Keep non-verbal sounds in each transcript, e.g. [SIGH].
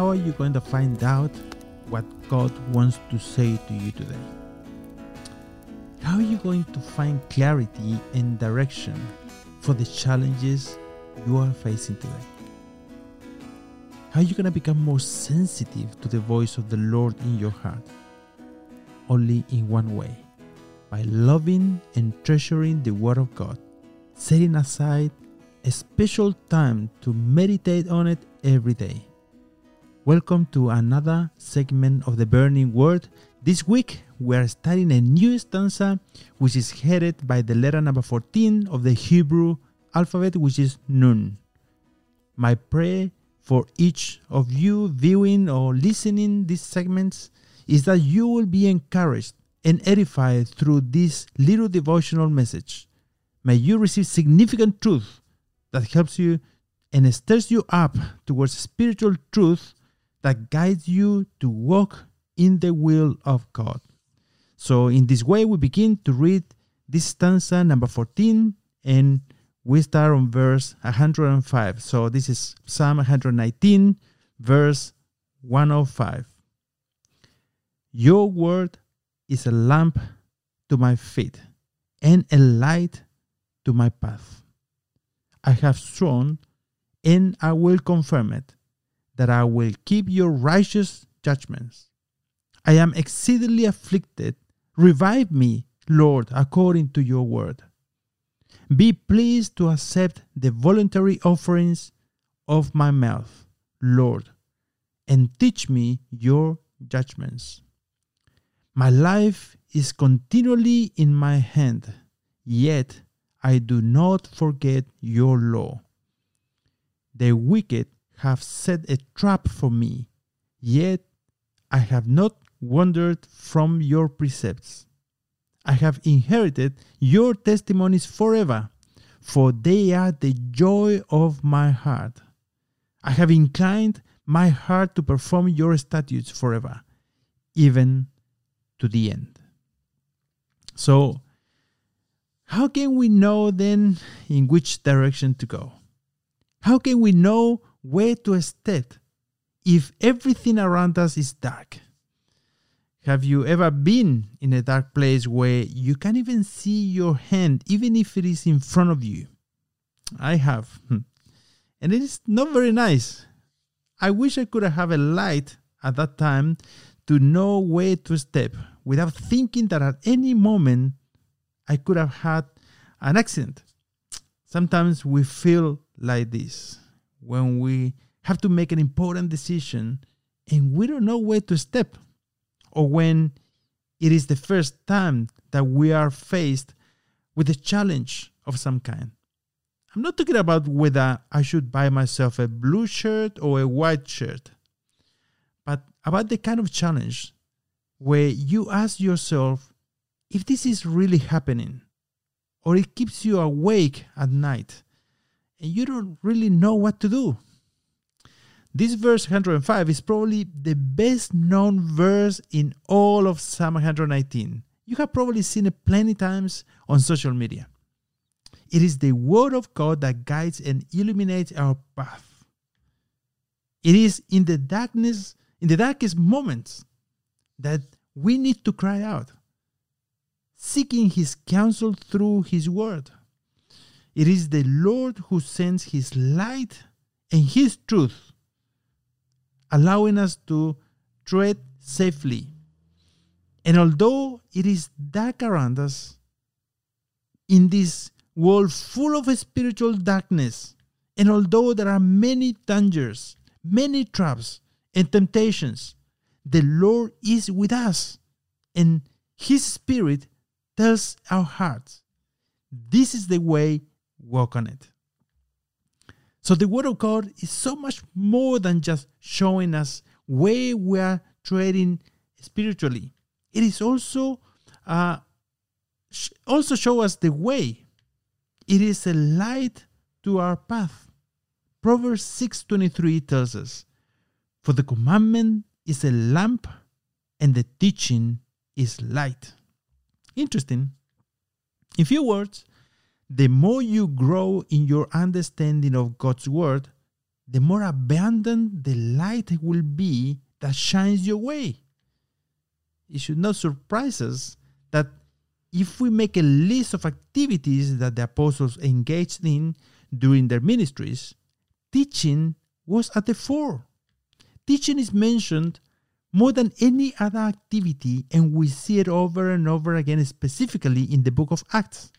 how are you going to find out what God wants to say to you today? How are you going to find clarity and direction for the challenges you are facing today? How are you going to become more sensitive to the voice of the Lord in your heart? Only in one way by loving and treasuring the Word of God, setting aside a special time to meditate on it every day. Welcome to another segment of the Burning Word. This week we are studying a new stanza which is headed by the letter number 14 of the Hebrew alphabet, which is Nun. My prayer for each of you viewing or listening these segments is that you will be encouraged and edified through this little devotional message. May you receive significant truth that helps you and stirs you up towards spiritual truth that guides you to walk in the will of God. So, in this way, we begin to read this stanza number 14, and we start on verse 105. So, this is Psalm 119, verse 105. Your word is a lamp to my feet and a light to my path. I have sworn, and I will confirm it, that I will keep your righteous judgments. I am exceedingly afflicted. Revive me, Lord, according to your word. Be pleased to accept the voluntary offerings of my mouth, Lord, and teach me your judgments. My life is continually in my hand, yet I do not forget your law. The wicked have set a trap for me, yet I have not wandered from your precepts. I have inherited your testimonies forever, for they are the joy of my heart. I have inclined my heart to perform your statutes forever, even to the end. So, how can we know then in which direction to go? How can we know where to step if everything around us is dark? Have you ever been in a dark place where you can't even see your hand, even if it is in front of you? I have. Hmm. And it is not very nice. I wish I could have a light at that time to know where to step without thinking that at any moment I could have had an accident. Sometimes we feel like this when we have to make an important decision and we don't know where to step, or when it is the first time that we are faced with a challenge of some kind. I'm not talking about whether I should buy myself a blue shirt or a white shirt but about the kind of challenge where you ask yourself if this is really happening or it keeps you awake at night and you don't really know what to do. This verse 105 is probably the best known verse in all of Psalm 119. You have probably seen it plenty times on social media. It is the word of God that guides and illuminates our path. It is in the darkness in the darkest moments that we need to cry out, seeking His counsel through His word. It is the Lord who sends His light and His truth, allowing us to tread safely. And although it is dark around us, in this world full of spiritual darkness, and although there are many dangers, many traps, and temptations, the Lord is with us, and His Spirit tells our hearts, This is the way, walk on it. So, the Word of God is so much more than just showing us where we are treading spiritually. It is also uh, also show us the way. It is a light to our path. Proverbs 6:23 tells us, for the commandment is a lamp and the teaching is light. Interesting. In few words, the more you grow in your understanding of God's word, the more abundant the light will be that shines your way. It should not surprise us that if we make a list of activities that the apostles engaged in during their ministries, teaching was at the fore. Teaching is mentioned more than any other activity, and we see it over and over again, specifically in the book of Acts.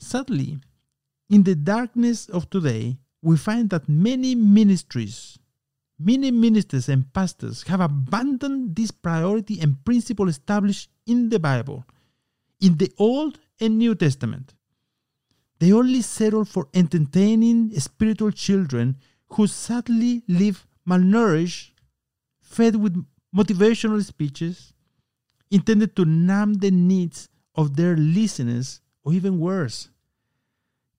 Sadly, in the darkness of today, we find that many ministries, many ministers and pastors have abandoned this priority and principle established in the Bible, in the Old and New Testament. They only settle for entertaining spiritual children who sadly live malnourished, fed with motivational speeches intended to numb the needs of their listeners, or even worse,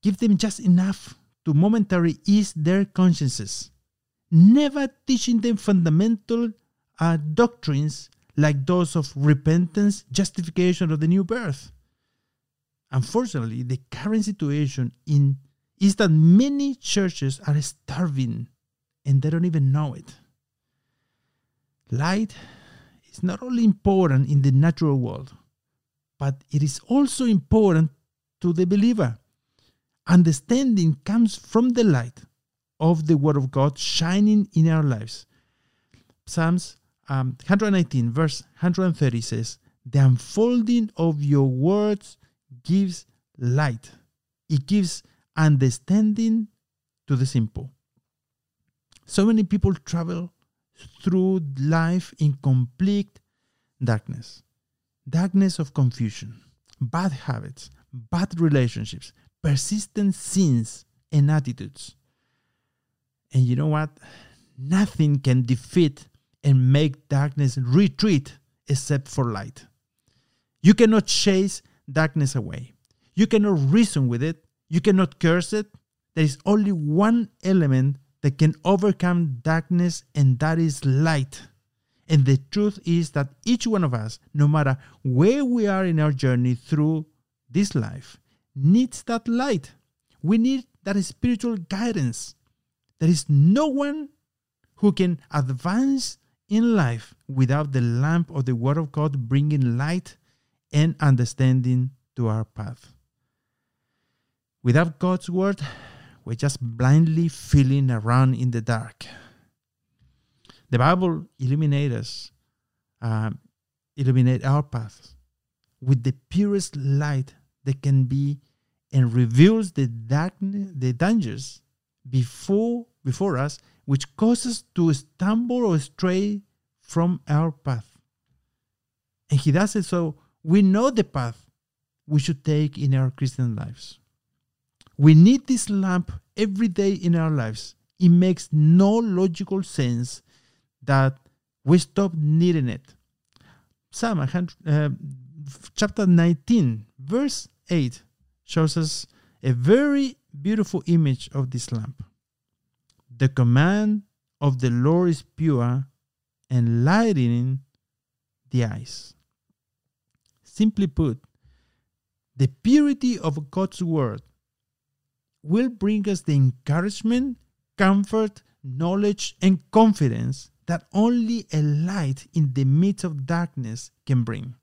give them just enough to momentarily ease their consciences, never teaching them fundamental uh, doctrines like those of repentance, justification or the new birth. Unfortunately, the current situation in is that many churches are starving and they don't even know it. Light is not only important in the natural world, but it is also important to the believer. Understanding comes from the light of the Word of God shining in our lives. Psalms um, 119, verse 130 says, The unfolding of your words gives light, it gives understanding to the simple. So many people travel through life in complete darkness darkness of confusion, bad habits, bad relationships, persistent sins, and attitudes. And you know what? Nothing can defeat and make darkness retreat except for light. You cannot chase darkness away. You cannot reason with it you cannot curse it. There is only one element that can overcome darkness, and that is light. And the truth is that each one of us, no matter where we are in our journey through this life, needs that light. We need that spiritual guidance. There is no one who can advance in life without the lamp of the Word of God bringing light and understanding to our path. Without God's word, we're just blindly feeling around in the dark. The Bible illuminates us, uh, illuminate our paths with the purest light that can be, and reveals the darkness, the dangers before before us, which causes us to stumble or stray from our path. And He does it so we know the path we should take in our Christian lives. We need this lamp every day in our lives. It makes no logical sense that we stop needing it. Psalm uh, chapter 19, verse 8 shows us a very beautiful image of this lamp. The command of the Lord is pure, enlightening the eyes. Simply put, the purity of God's word will bring us the encouragement, comfort, knowledge, and confidence that only a light in the midst of darkness can bring.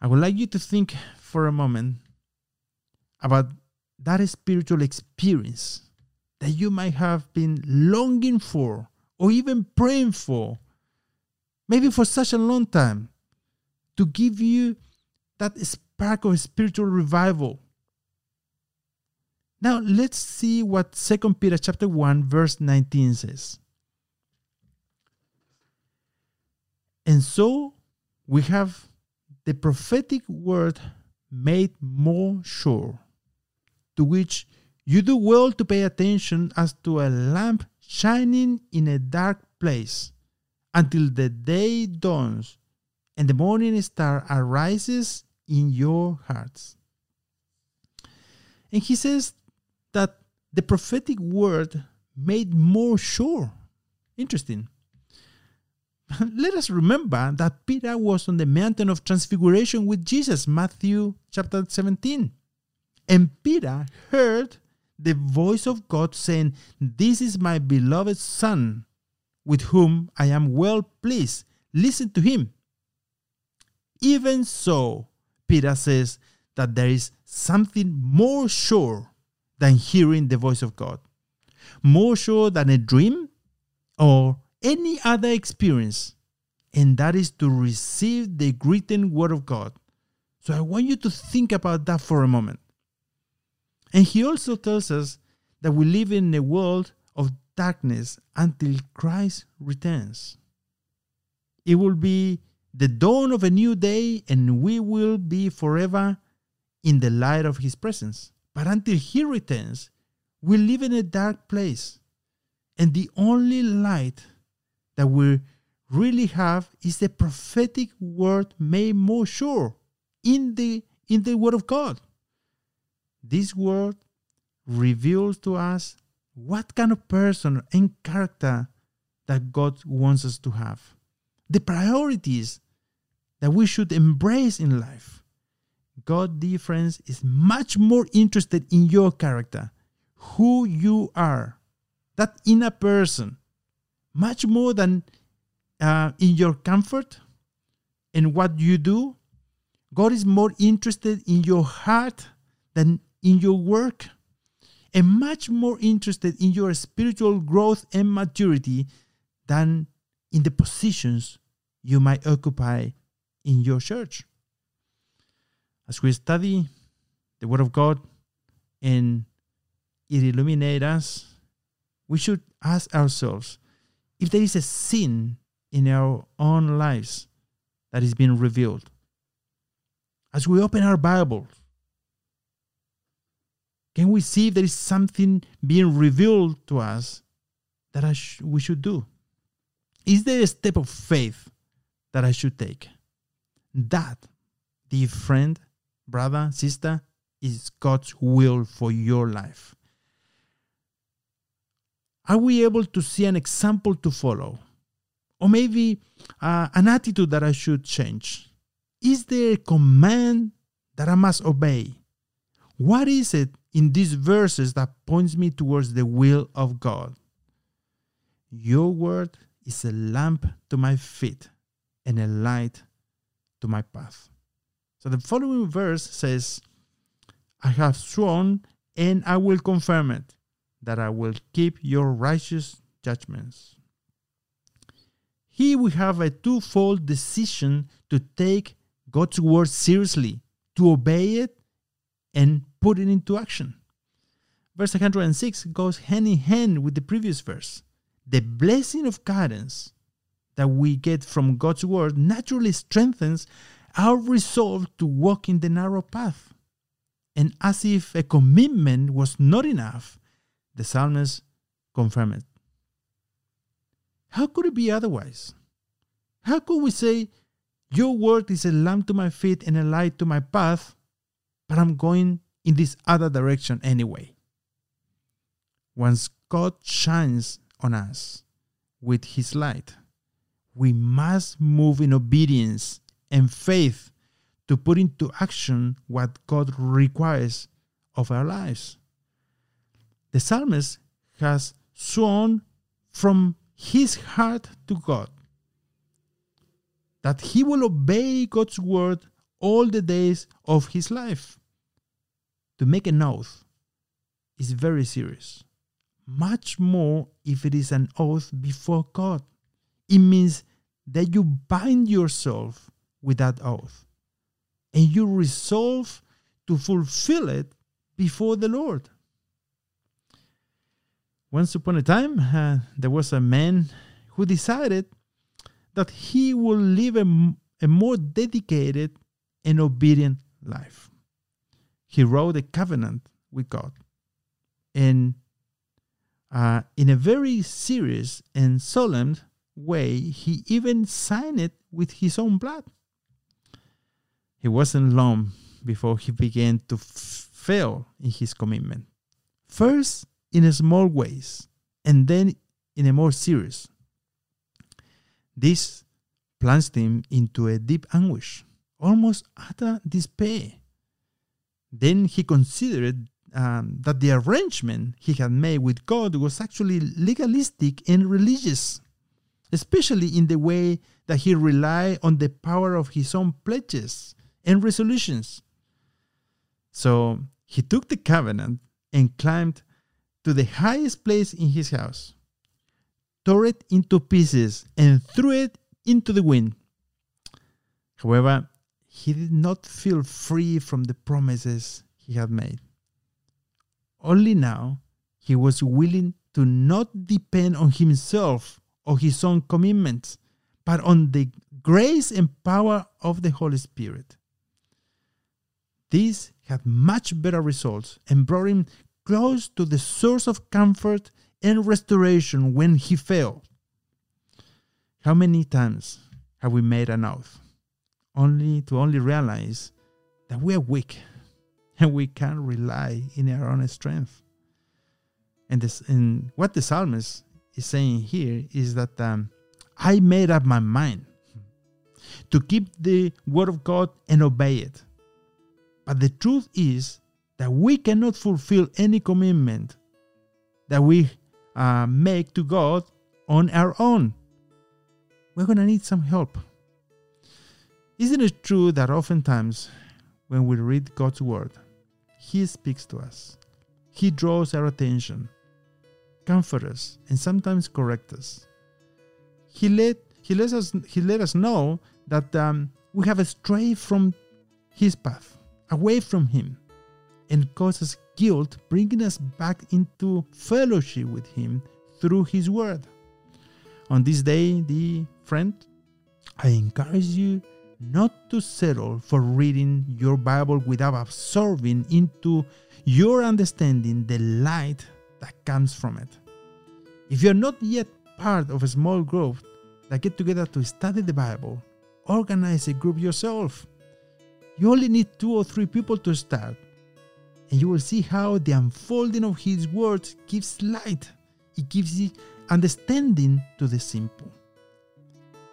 I would like you to think for a moment about that spiritual experience that you might have been longing for or even praying for, maybe for such a long time, to give you that spark of spiritual revival now let's see what 2 Peter chapter 1 verse 19 says. And so we have the prophetic word made more sure, to which you do well to pay attention as to a lamp shining in a dark place until the day dawns and the morning star arises in your hearts. And he says that the prophetic word made more sure. Interesting. [LAUGHS] Let us remember that Peter was on the mountain of transfiguration with Jesus, Matthew chapter 17. And Peter heard the voice of God saying, This is my beloved Son, with whom I am well pleased. Listen to him. Even so, Peter says that there is something more sure than hearing the voice of God, more sure than a dream or any other experience, and that is to receive the written word of God. So I want you to think about that for a moment. And he also tells us that we live in a world of darkness until Christ returns. It will be the dawn of a new day, and we will be forever in the light of his presence. But until he returns, we live in a dark place. And the only light that we really have is the prophetic word made more sure in the in the word of God. This word reveals to us what kind of person and character that God wants us to have. The priorities that we should embrace in life. God, dear friends, is much more interested in your character, who you are, that inner person, much more than uh, in your comfort and what you do. God is more interested in your heart than in your work and much more interested in your spiritual growth and maturity than in the positions you might occupy in your church. As we study the Word of God and it illuminates us, we should ask ourselves if there is a sin in our own lives that is being revealed. As we open our Bibles, can we see if there is something being revealed to us that sh- we should do? Is there a step of faith that I should take? That, dear friend, brother, sister, is God's will for your life. Are we able to see an example to follow? Or maybe uh, an attitude that I should change? Is there a command that I must obey? What is it in these verses that points me towards the will of God? Your word is a lamp to my feet and a light to my path. So the following verse says, I have sworn and I will confirm it, that I will keep your righteous judgments. Here we have a twofold decision to take God's word seriously, to obey it and put it into action. Verse 106 goes hand in hand with the previous verse. The blessing of guidance that we get from God's word naturally strengthens our resolve to walk in the narrow path. And as if a commitment was not enough, the psalmist confirmed it. How could it be otherwise? How could we say, Your word is a lamp to my feet and a light to my path, but I'm going in this other direction anyway? Once God shines on us with his light, we must move in obedience and faith to put into action what God requires of our lives. The psalmist has sworn from his heart to God that he will obey God's word all the days of his life. To make an oath is very serious, much more if it is an oath before God. It means that you bind yourself with that oath and you resolve to fulfill it before the Lord. Once upon a time, uh, there was a man who decided that he would live a, a more dedicated and obedient life. He wrote a covenant with God. And uh, in a very serious and solemn way, he even signed it with his own blood. It wasn't long before he began to f- fail in his commitment. First, in small ways, and then in a more serious. This plunged him into a deep anguish, almost utter despair. Then he considered um, that the arrangement he had made with God was actually legalistic and religious, especially in the way that he relied on the power of his own pledges and resolutions. So he took the covenant and climbed to the highest place in his house, tore it into pieces, and threw it into the wind. However, he did not feel free from the promises he had made. Only now he was willing to not depend on himself or his own commitments, but on the grace and power of the Holy Spirit. This had much better results and brought him close to the source of comfort and restoration when he failed. How many times have we made an oath only to only realize that we are weak [LAUGHS] and we can't rely in our own strength? And this and what the psalmist is saying here is that um, I made up my mind to keep the word of God and obey it. But the truth is that we cannot fulfill any commitment that we uh, make to God on our own. We're going to need some help. Isn't it true that oftentimes when we read God's word, He speaks to us, He draws our attention, comforts us, and sometimes corrects us? He let, he, let us, he let us know that um, we have strayed from His path, away from Him and causes guilt, bringing us back into fellowship with Him through His Word. On this day, dear friend, I encourage you not to settle for reading your Bible without absorbing into your understanding the light that comes from it. If you're not yet part of a small group that get together to study the Bible, organize a group yourself. You only need two or three people to start and you will see how the unfolding of His words gives light, it gives understanding to the simple.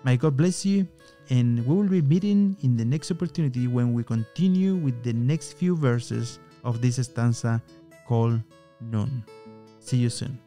May God bless you, and we will be meeting in the next opportunity when we continue with the next few verses of this stanza called Nun. See you soon.